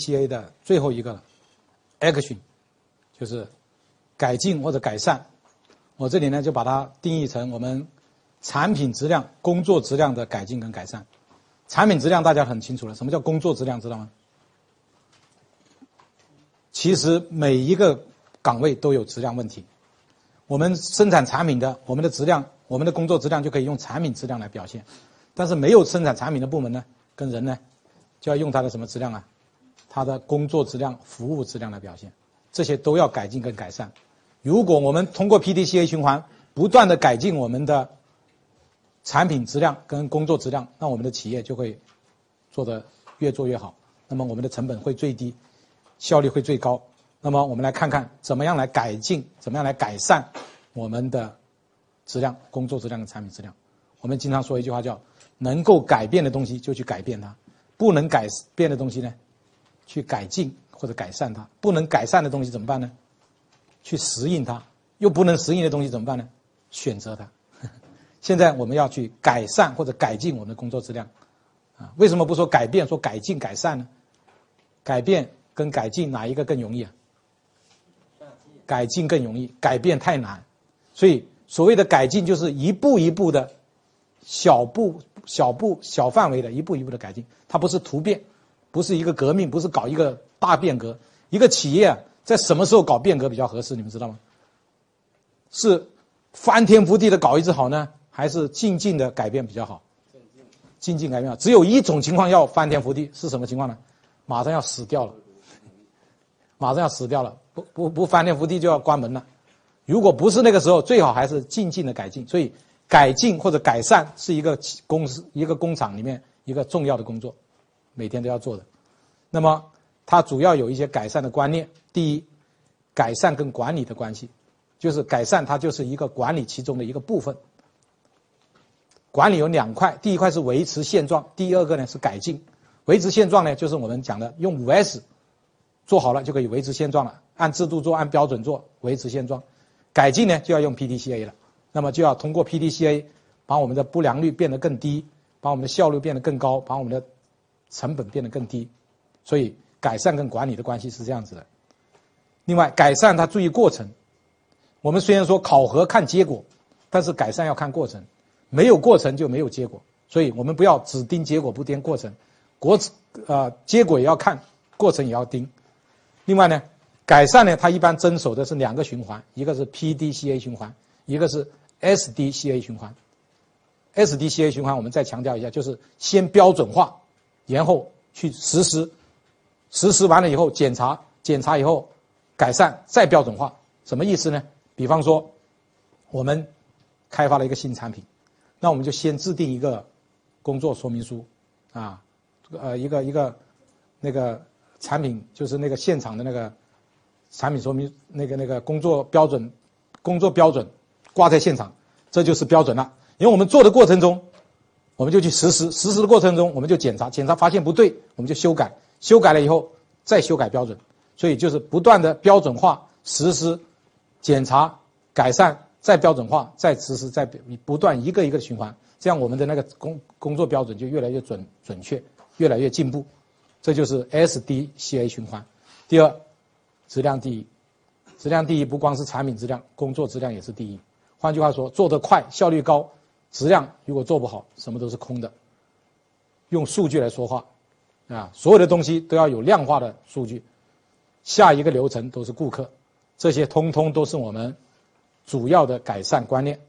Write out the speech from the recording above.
PDCA 的最后一个了，action，就是改进或者改善。我这里呢就把它定义成我们产品质量、工作质量的改进跟改善。产品质量大家很清楚了，什么叫工作质量？知道吗？其实每一个岗位都有质量问题。我们生产产品的，我们的质量，我们的工作质量就可以用产品质量来表现。但是没有生产产品的部门呢，跟人呢，就要用它的什么质量啊？它的工作质量、服务质量的表现。这些都要改进跟改善。如果我们通过 PDCA 循环不断的改进我们的产品质量跟工作质量，那我们的企业就会做得越做越好。那么我们的成本会最低。效率会最高。那么我们来看看怎么样来改进，怎么样来改善我们的质量、工作质量跟产品质量。我们经常说一句话叫“能够改变的东西就去改变它，不能改变的东西呢，去改进或者改善它。不能改善的东西怎么办呢？去适应它。又不能适应的东西怎么办呢？选择它。现在我们要去改善或者改进我们的工作质量啊？为什么不说改变，说改进改善呢？改变。跟改进哪一个更容易啊？改进更容易，改变太难。所以所谓的改进，就是一步一步的、小步、小步、小范围的一步一步的改进。它不是突变，不是一个革命，不是搞一个大变革。一个企业，在什么时候搞变革比较合适？你们知道吗？是翻天覆地的搞一次好呢，还是静静的改变比较好？静静改变。只有一种情况要翻天覆地，是什么情况呢？马上要死掉了。马上要死掉了，不不不翻天覆地就要关门了。如果不是那个时候，最好还是静静的改进。所以，改进或者改善是一个公司、一个工厂里面一个重要的工作，每天都要做的。那么，它主要有一些改善的观念。第一，改善跟管理的关系，就是改善它就是一个管理其中的一个部分。管理有两块，第一块是维持现状，第二个呢是改进。维持现状呢，就是我们讲的用五 S。做好了就可以维持现状了，按制度做，按标准做，维持现状。改进呢就要用 PDCA 了，那么就要通过 PDCA 把我们的不良率变得更低，把我们的效率变得更高，把我们的成本变得更低。所以改善跟管理的关系是这样子的。另外，改善它注意过程。我们虽然说考核看结果，但是改善要看过程，没有过程就没有结果。所以我们不要只盯结果不盯过程，过呃结果也要看，过程也要盯。另外呢，改善呢，它一般遵守的是两个循环，一个是 PDCA 循环，一个是 SDCA 循环。SDCA 循环我们再强调一下，就是先标准化，然后去实施，实施完了以后检查，检查以后改善，再标准化。什么意思呢？比方说，我们开发了一个新产品，那我们就先制定一个工作说明书，啊，呃，一个一个那个。产品就是那个现场的那个产品说明，那个那个工作标准，工作标准挂在现场，这就是标准了。因为我们做的过程中，我们就去实施，实施的过程中我们就检查，检查发现不对，我们就修改，修改了以后再修改标准，所以就是不断的标准化实施，检查改善，再标准化再实施，再不断一个一个的循环，这样我们的那个工工作标准就越来越准准确，越来越进步。这就是 SDCA 循环。第二，质量第一，质量第一不光是产品质量，工作质量也是第一。换句话说，做得快，效率高，质量如果做不好，什么都是空的。用数据来说话，啊，所有的东西都要有量化的数据。下一个流程都是顾客，这些通通都是我们主要的改善观念。